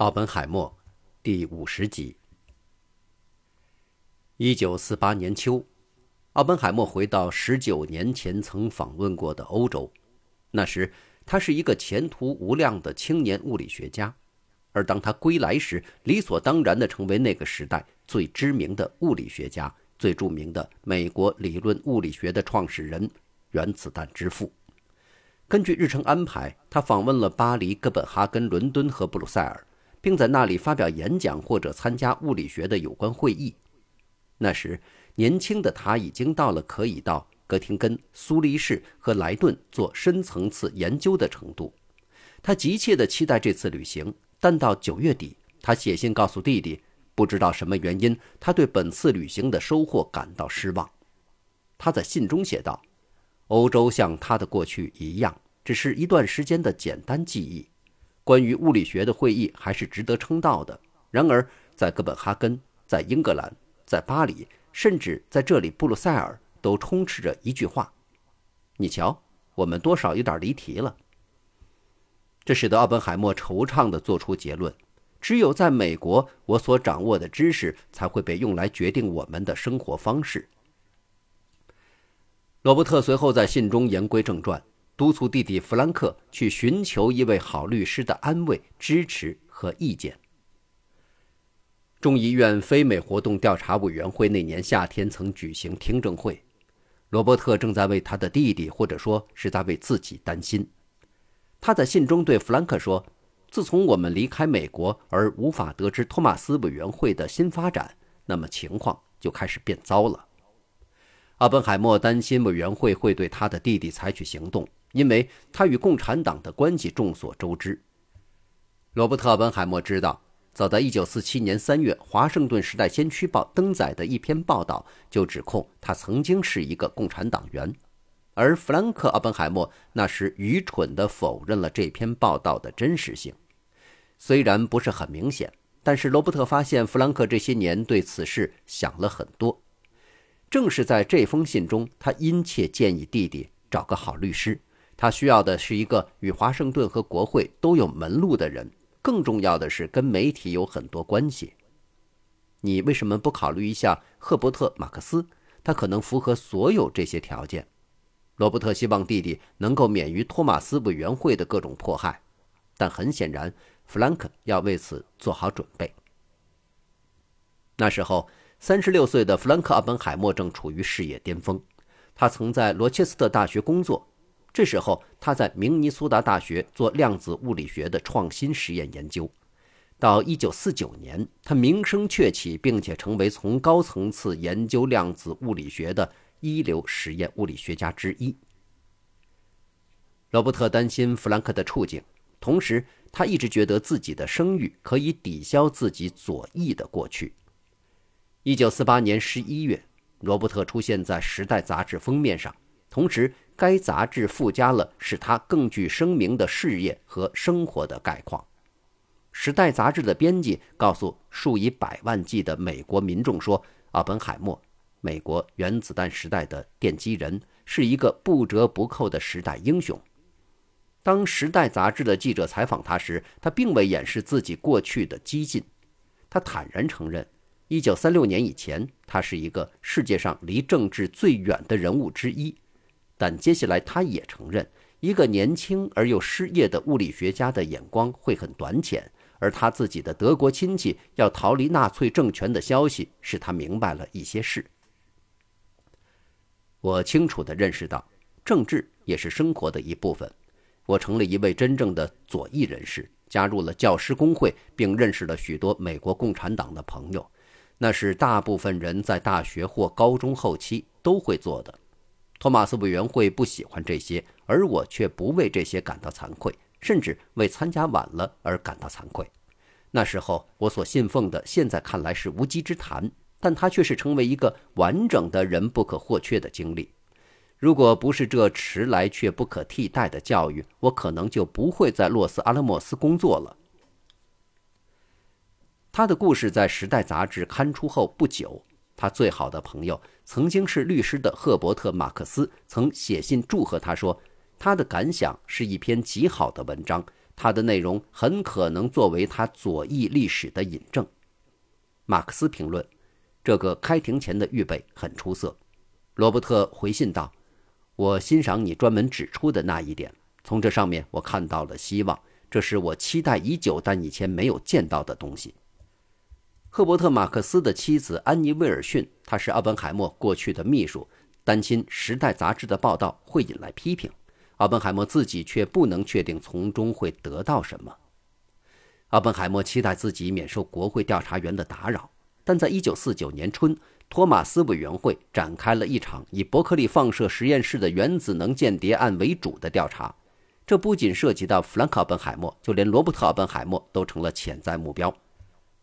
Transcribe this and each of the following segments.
奥本海默，第五十集。一九四八年秋，奥本海默回到十九年前曾访问过的欧洲。那时，他是一个前途无量的青年物理学家。而当他归来时，理所当然地成为那个时代最知名的物理学家、最著名的美国理论物理学的创始人——原子弹之父。根据日程安排，他访问了巴黎、哥本哈根、伦敦和布鲁塞尔。并在那里发表演讲或者参加物理学的有关会议。那时，年轻的他已经到了可以到哥廷根、苏黎世和莱顿做深层次研究的程度。他急切地期待这次旅行，但到九月底，他写信告诉弟弟，不知道什么原因，他对本次旅行的收获感到失望。他在信中写道：“欧洲像他的过去一样，只是一段时间的简单记忆。”关于物理学的会议还是值得称道的。然而，在哥本哈根、在英格兰、在巴黎，甚至在这里布鲁塞尔，都充斥着一句话：“你瞧，我们多少有点离题了。”这使得奥本海默惆怅地做出结论：“只有在美国，我所掌握的知识才会被用来决定我们的生活方式。”罗伯特随后在信中言归正传。督促弟弟弗兰克去寻求一位好律师的安慰、支持和意见。众议院非美活动调查委员会那年夏天曾举行听证会，罗伯特正在为他的弟弟，或者说是在为自己担心。他在信中对弗兰克说：“自从我们离开美国而无法得知托马斯委员会的新发展，那么情况就开始变糟了。”阿本海默担心委员会会对他的弟弟采取行动。因为他与共产党的关系众所周知，罗伯特·本海默知道，早在1947年3月，《华盛顿时代先驱报》登载的一篇报道就指控他曾经是一个共产党员，而弗兰克·奥本海默那时愚蠢地否认了这篇报道的真实性。虽然不是很明显，但是罗伯特发现弗兰克这些年对此事想了很多。正是在这封信中，他殷切建议弟弟找个好律师。他需要的是一个与华盛顿和国会都有门路的人，更重要的是跟媒体有很多关系。你为什么不考虑一下赫伯特·马克思？他可能符合所有这些条件。罗伯特希望弟弟能够免于托马斯委员会的各种迫害，但很显然，弗兰克要为此做好准备。那时候，三十六岁的弗兰克·奥本海默正处于事业巅峰，他曾在罗切斯特大学工作。这时候，他在明尼苏达大学做量子物理学的创新实验研究。到1949年，他名声鹊起，并且成为从高层次研究量子物理学的一流实验物理学家之一。罗伯特担心弗兰克的处境，同时他一直觉得自己的声誉可以抵消自己左翼的过去。1948年11月，罗伯特出现在《时代》杂志封面上，同时。该杂志附加了使他更具声名的事业和生活的概况。《时代》杂志的编辑告诉数以百万计的美国民众说：“奥本海默，美国原子弹时代的奠基人，是一个不折不扣的时代英雄。”当《时代》杂志的记者采访他时，他并未掩饰自己过去的激进。他坦然承认，1936年以前，他是一个世界上离政治最远的人物之一。但接下来，他也承认，一个年轻而又失业的物理学家的眼光会很短浅，而他自己的德国亲戚要逃离纳粹政权的消息，使他明白了一些事。我清楚地认识到，政治也是生活的一部分。我成了一位真正的左翼人士，加入了教师工会，并认识了许多美国共产党的朋友，那是大部分人在大学或高中后期都会做的。托马斯委员会不喜欢这些，而我却不为这些感到惭愧，甚至为参加晚了而感到惭愧。那时候我所信奉的，现在看来是无稽之谈，但它却是成为一个完整的人不可或缺的经历。如果不是这迟来却不可替代的教育，我可能就不会在洛斯阿拉莫斯工作了。他的故事在《时代》杂志刊出后不久。他最好的朋友，曾经是律师的赫伯特·马克思，曾写信祝贺他说：“他的感想是一篇极好的文章，它的内容很可能作为他左翼历史的引证。马克思评论：这个开庭前的预备很出色。罗伯特回信道：“我欣赏你专门指出的那一点，从这上面我看到了希望，这是我期待已久但以前没有见到的东西。”赫伯特·马克思的妻子安妮·威尔逊，她是奥本海默过去的秘书，担心《时代》杂志的报道会引来批评。奥本海默自己却不能确定从中会得到什么。奥本海默期待自己免受国会调查员的打扰，但在1949年春，托马斯委员会展开了一场以伯克利放射实验室的原子能间谍案为主的调查。这不仅涉及到弗兰克·奥本海默，就连罗伯特·奥本海默都成了潜在目标。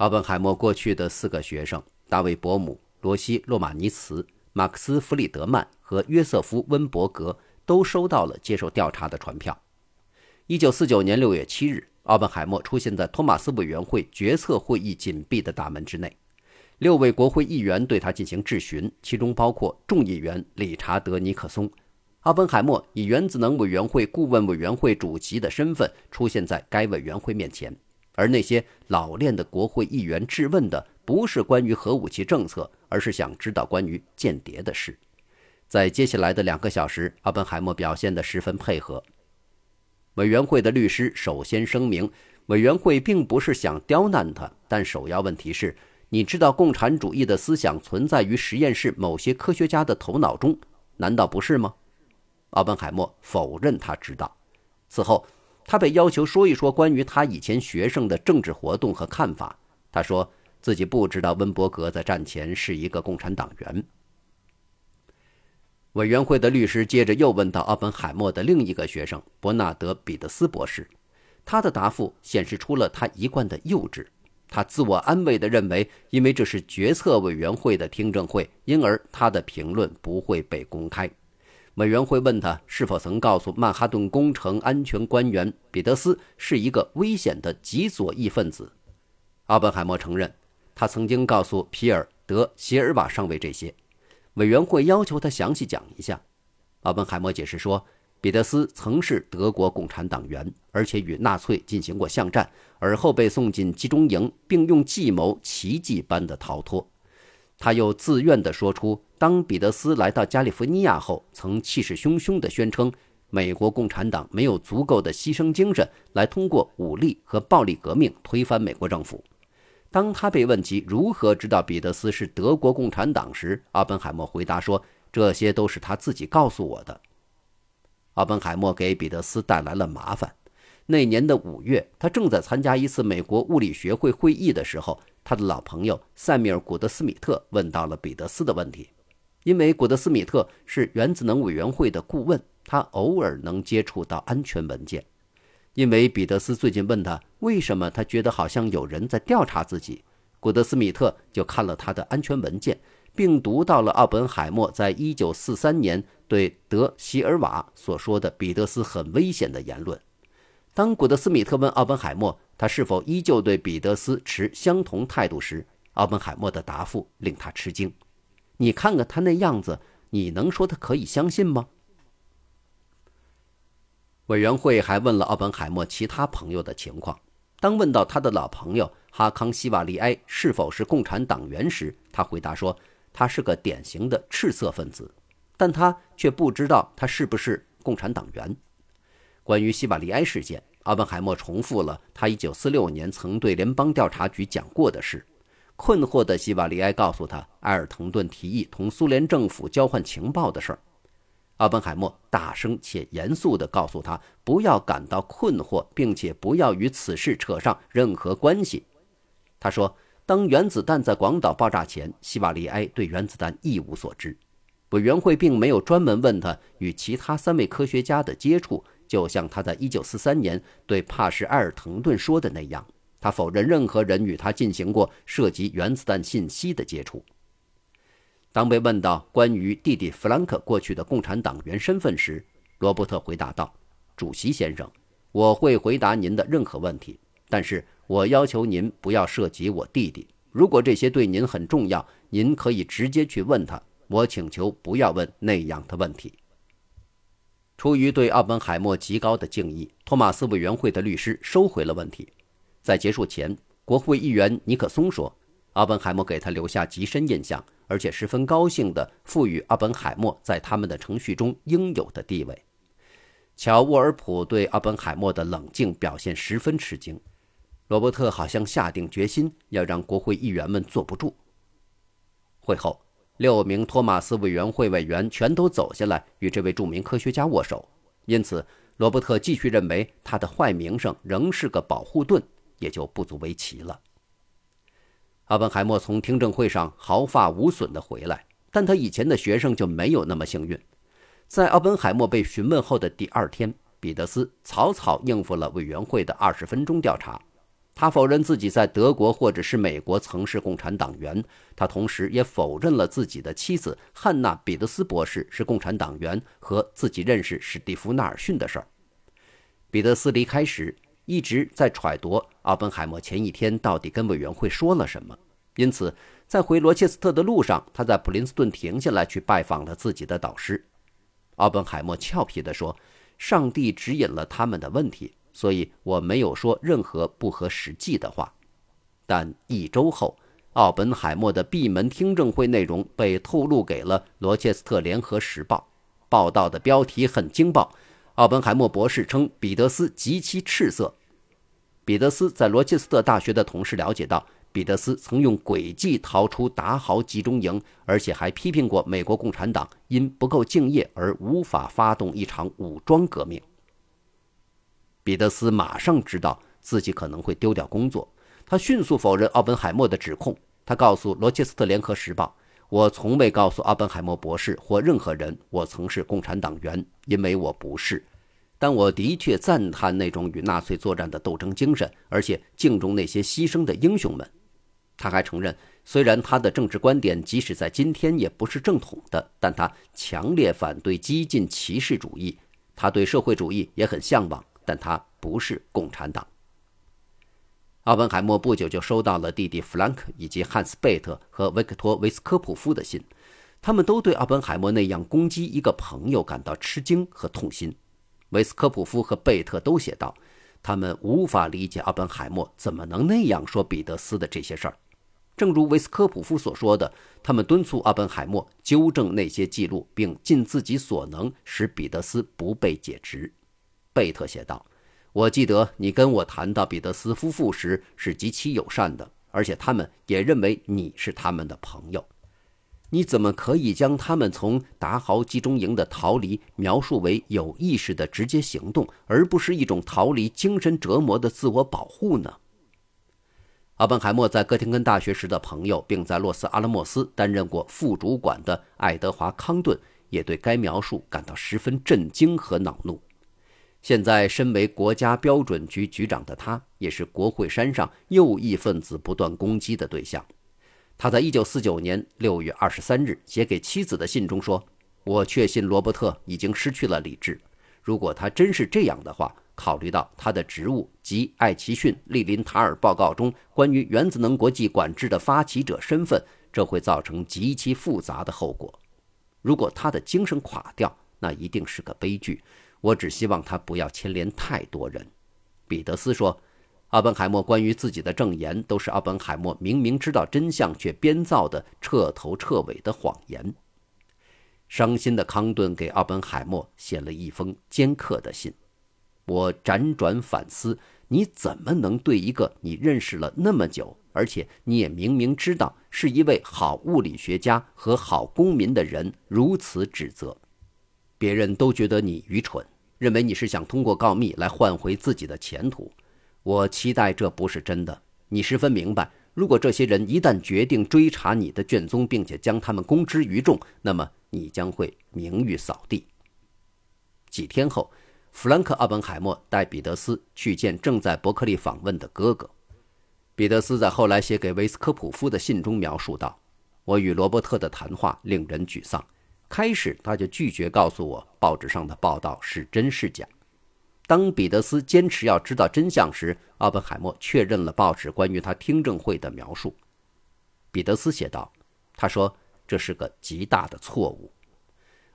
奥本海默过去的四个学生——大卫·伯姆、罗西·洛马尼茨、马克思·弗里德曼和约瑟夫·温伯格。都收到了接受调查的传票。一九四九年六月七日，奥本海默出现在托马斯委员会决策会议紧闭的大门之内，六位国会议员对他进行质询，其中包括众议员理查德·尼克松。奥本海默以原子能委员会顾问委员会主席的身份出现在该委员会面前，而那些老练的国会议员质问的不是关于核武器政策，而是想知道关于间谍的事。在接下来的两个小时，阿本海默表现得十分配合。委员会的律师首先声明，委员会并不是想刁难他，但首要问题是：你知道共产主义的思想存在于实验室某些科学家的头脑中，难道不是吗？奥本海默否认他知道。此后，他被要求说一说关于他以前学生的政治活动和看法。他说自己不知道温伯格在战前是一个共产党员。委员会的律师接着又问到奥本海默的另一个学生伯纳德·彼得斯博士，他的答复显示出了他一贯的幼稚。他自我安慰地认为，因为这是决策委员会的听证会，因而他的评论不会被公开。委员会问他是否曾告诉曼哈顿工程安全官员彼得斯是一个危险的极左翼分子。奥本海默承认，他曾经告诉皮尔·德·席尔瓦上尉这些。委员会要求他详细讲一下。奥本海默解释说，彼得斯曾是德国共产党员，而且与纳粹进行过巷战，而后被送进集中营，并用计谋奇迹般的逃脱。他又自愿地说出，当彼得斯来到加利福尼亚后，曾气势汹汹地宣称，美国共产党没有足够的牺牲精神来通过武力和暴力革命推翻美国政府。当他被问及如何知道彼得斯是德国共产党时，奥本海默回答说：“这些都是他自己告诉我的。”奥本海默给彼得斯带来了麻烦。那年的五月，他正在参加一次美国物理学会会议的时候，他的老朋友塞米尔·古德斯米特问到了彼得斯的问题。因为古德斯米特是原子能委员会的顾问，他偶尔能接触到安全文件。因为彼得斯最近问他为什么他觉得好像有人在调查自己，古德斯米特就看了他的安全文件，并读到了奥本海默在1943年对德席尔瓦所说的彼得斯很危险的言论。当古德斯米特问奥本海默他是否依旧对彼得斯持相同态度时，奥本海默的答复令他吃惊：“你看看他那样子，你能说他可以相信吗？”委员会还问了奥本海默其他朋友的情况。当问到他的老朋友哈康·希瓦利埃是否是共产党员时，他回答说：“他是个典型的赤色分子。”但他却不知道他是不是共产党员。关于希瓦利埃事件，奥本海默重复了他1946年曾对联邦调查局讲过的事。困惑的希瓦利埃告诉他，埃尔滕顿提议同苏联政府交换情报的事儿。奥本海默大声且严肃地告诉他：“不要感到困惑，并且不要与此事扯上任何关系。”他说：“当原子弹在广岛爆炸前，希瓦利埃对原子弹一无所知。委员会并没有专门问他与其他三位科学家的接触，就像他在1943年对帕什埃尔滕顿说的那样，他否认任何人与他进行过涉及原子弹信息的接触。”当被问到关于弟弟弗兰克过去的共产党员身份时，罗伯特回答道：“主席先生，我会回答您的任何问题，但是我要求您不要涉及我弟弟。如果这些对您很重要，您可以直接去问他。我请求不要问那样的问题。”出于对奥本海默极高的敬意，托马斯委员会的律师收回了问题。在结束前，国会议员尼克松说：“奥本海默给他留下极深印象，而且十分高兴地赋予奥本海默在他们的程序中应有的地位。”乔·沃尔普对奥本海默的冷静表现十分吃惊。罗伯特好像下定决心要让国会议员们坐不住。会后。六名托马斯委员会委员全都走下来与这位著名科学家握手，因此罗伯特继续认为他的坏名声仍是个保护盾，也就不足为奇了。奥本海默从听证会上毫发无损地回来，但他以前的学生就没有那么幸运。在奥本海默被询问后的第二天，彼得斯草草应付了委员会的二十分钟调查。他否认自己在德国或者是美国曾是共产党员，他同时也否认了自己的妻子汉娜·彼得斯博士是共产党员和自己认识史蒂夫·纳尔逊的事儿。彼得斯离开时一直在揣度奥本海默前一天到底跟委员会说了什么，因此在回罗切斯特的路上，他在普林斯顿停下来去拜访了自己的导师。奥本海默俏皮地说：“上帝指引了他们的问题。”所以我没有说任何不合实际的话，但一周后，奥本海默的闭门听证会内容被透露给了《罗切斯特联合时报》，报道的标题很惊爆。奥本海默博士称彼得斯极其赤色。彼得斯在罗切斯特大学的同事了解到，彼得斯曾用诡计逃出达豪集中营，而且还批评过美国共产党因不够敬业而无法发动一场武装革命。彼得斯马上知道自己可能会丢掉工作，他迅速否认奥本海默的指控。他告诉《罗切斯特联合时报》：“我从未告诉奥本海默博士或任何人我曾是共产党员，因为我不是。但我的确赞叹那种与纳粹作战的斗争精神，而且敬重那些牺牲的英雄们。”他还承认，虽然他的政治观点即使在今天也不是正统的，但他强烈反对激进歧视主义。他对社会主义也很向往。但他不是共产党。奥本海默不久就收到了弟弟弗兰克以及汉斯·贝特和维克托·维斯科普夫的信，他们都对奥本海默那样攻击一个朋友感到吃惊和痛心。维斯科普夫和贝特都写道，他们无法理解奥本海默怎么能那样说彼得斯的这些事儿。正如维斯科普夫所说的，他们敦促奥本海默纠正那些记录，并尽自己所能使彼得斯不被解职。贝特写道：“我记得你跟我谈到彼得斯夫妇时是极其友善的，而且他们也认为你是他们的朋友。你怎么可以将他们从达豪集中营的逃离描述为有意识的直接行动，而不是一种逃离精神折磨的自我保护呢？”奥本海默在哥廷根大学时的朋友，并在洛斯阿拉莫斯担任过副主管的爱德华·康顿，也对该描述感到十分震惊和恼怒。现在，身为国家标准局局长的他，也是国会山上右翼分子不断攻击的对象。他在1949年6月23日写给妻子的信中说：“我确信罗伯特已经失去了理智。如果他真是这样的话，考虑到他的职务及艾奇逊利林塔尔报告中关于原子能国际管制的发起者身份，这会造成极其复杂的后果。如果他的精神垮掉，那一定是个悲剧。”我只希望他不要牵连太多人，彼得斯说。奥本海默关于自己的证言都是奥本海默明明知道真相却编造的彻头彻尾的谎言。伤心的康顿给奥本海默写了一封尖刻的信。我辗转反思，你怎么能对一个你认识了那么久，而且你也明明知道是一位好物理学家和好公民的人如此指责？别人都觉得你愚蠢，认为你是想通过告密来换回自己的前途。我期待这不是真的。你十分明白，如果这些人一旦决定追查你的卷宗，并且将他们公之于众，那么你将会名誉扫地。几天后，弗兰克·奥本海默带彼得斯去见正在伯克利访问的哥哥。彼得斯在后来写给维斯科普夫的信中描述道：“我与罗伯特的谈话令人沮丧。”开始，他就拒绝告诉我报纸上的报道是真是假。当彼得斯坚持要知道真相时，奥本海默确认了报纸关于他听证会的描述。彼得斯写道：“他说这是个极大的错误。”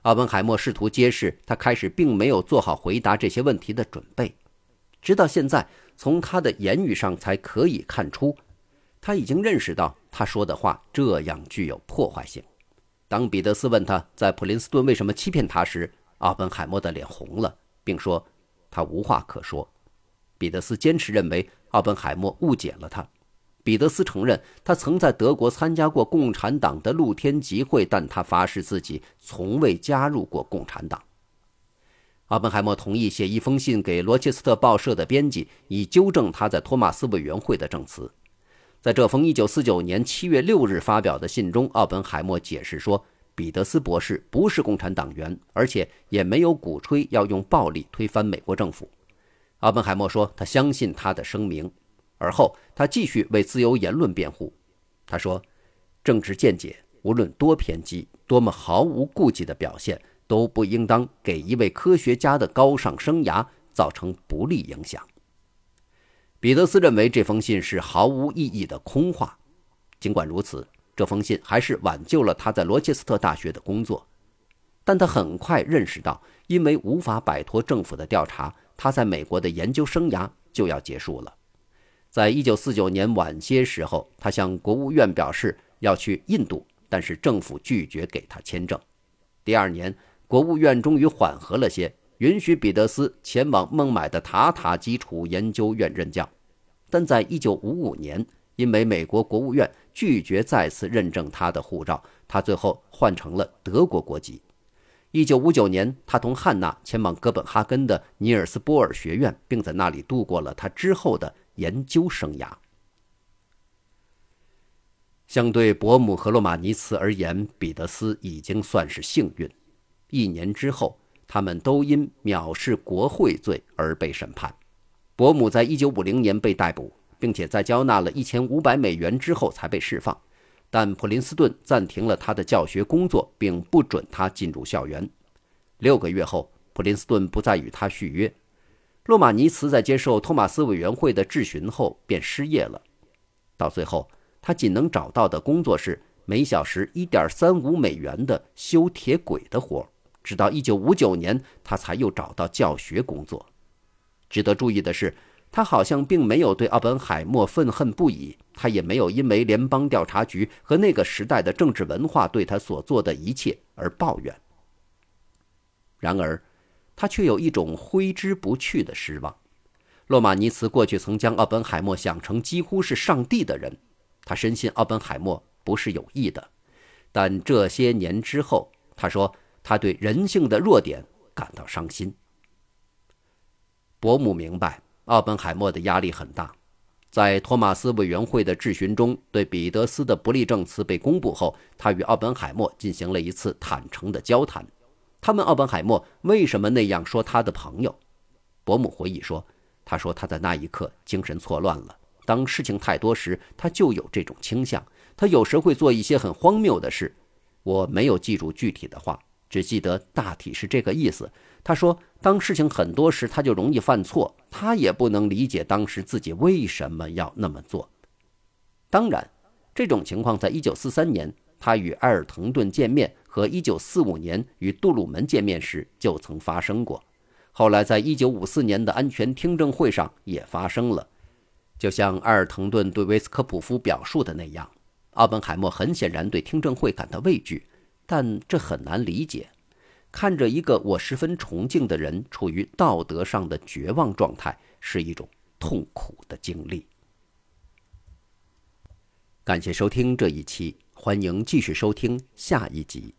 奥本海默试图揭示，他开始并没有做好回答这些问题的准备。直到现在，从他的言语上才可以看出，他已经认识到他说的话这样具有破坏性。当彼得斯问他在普林斯顿为什么欺骗他时，奥本海默的脸红了，并说他无话可说。彼得斯坚持认为奥本海默误解了他。彼得斯承认，他曾在德国参加过共产党的露天集会，但他发誓自己从未加入过共产党。奥本海默同意写一封信给罗切斯特报社的编辑，以纠正他在托马斯委员会的证词。在这封1949年7月6日发表的信中，奥本海默解释说，彼得斯博士不是共产党员，而且也没有鼓吹要用暴力推翻美国政府。奥本海默说，他相信他的声明。而后，他继续为自由言论辩护。他说：“政治见解无论多偏激、多么毫无顾忌的表现，都不应当给一位科学家的高尚生涯造成不利影响。”彼得斯认为这封信是毫无意义的空话。尽管如此，这封信还是挽救了他在罗切斯特大学的工作。但他很快认识到，因为无法摆脱政府的调查，他在美国的研究生涯就要结束了。在一九四九年晚些时候，他向国务院表示要去印度，但是政府拒绝给他签证。第二年，国务院终于缓和了些，允许彼得斯前往孟买的塔塔基础研究院任教。但在一九五五年，因为美国国务院拒绝再次认证他的护照，他最后换成了德国国籍。一九五九年，他同汉娜前往哥本哈根的尼尔斯波尔学院，并在那里度过了他之后的。研究生涯，相对伯姆和洛马尼茨而言，彼得斯已经算是幸运。一年之后，他们都因藐视国会罪而被审判。伯姆在一九五零年被逮捕，并且在交纳了一千五百美元之后才被释放。但普林斯顿暂停了他的教学工作，并不准他进入校园。六个月后，普林斯顿不再与他续约。洛马尼茨在接受托马斯委员会的质询后便失业了，到最后，他仅能找到的工作是每小时一点三五美元的修铁轨的活直到一九五九年，他才又找到教学工作。值得注意的是，他好像并没有对奥本海默愤恨不已，他也没有因为联邦调查局和那个时代的政治文化对他所做的一切而抱怨。然而。他却有一种挥之不去的失望。洛马尼茨过去曾将奥本海默想成几乎是上帝的人，他深信奥本海默不是有意的。但这些年之后，他说他对人性的弱点感到伤心。伯母明白奥本海默的压力很大，在托马斯委员会的质询中，对彼得斯的不利证词被公布后，他与奥本海默进行了一次坦诚的交谈。他问奥本海默为什么那样说他的朋友。伯母回忆说：“他说他在那一刻精神错乱了。当事情太多时，他就有这种倾向。他有时会做一些很荒谬的事。我没有记住具体的话，只记得大体是这个意思。他说，当事情很多时，他就容易犯错。他也不能理解当时自己为什么要那么做。当然，这种情况在一九四三年他与埃尔滕顿见面。”和一九四五年与杜鲁门见面时就曾发生过，后来在一九五四年的安全听证会上也发生了。就像埃尔滕顿对维斯科普夫表述的那样，奥本海默很显然对听证会感到畏惧，但这很难理解。看着一个我十分崇敬的人处于道德上的绝望状态，是一种痛苦的经历。感谢收听这一期，欢迎继续收听下一集。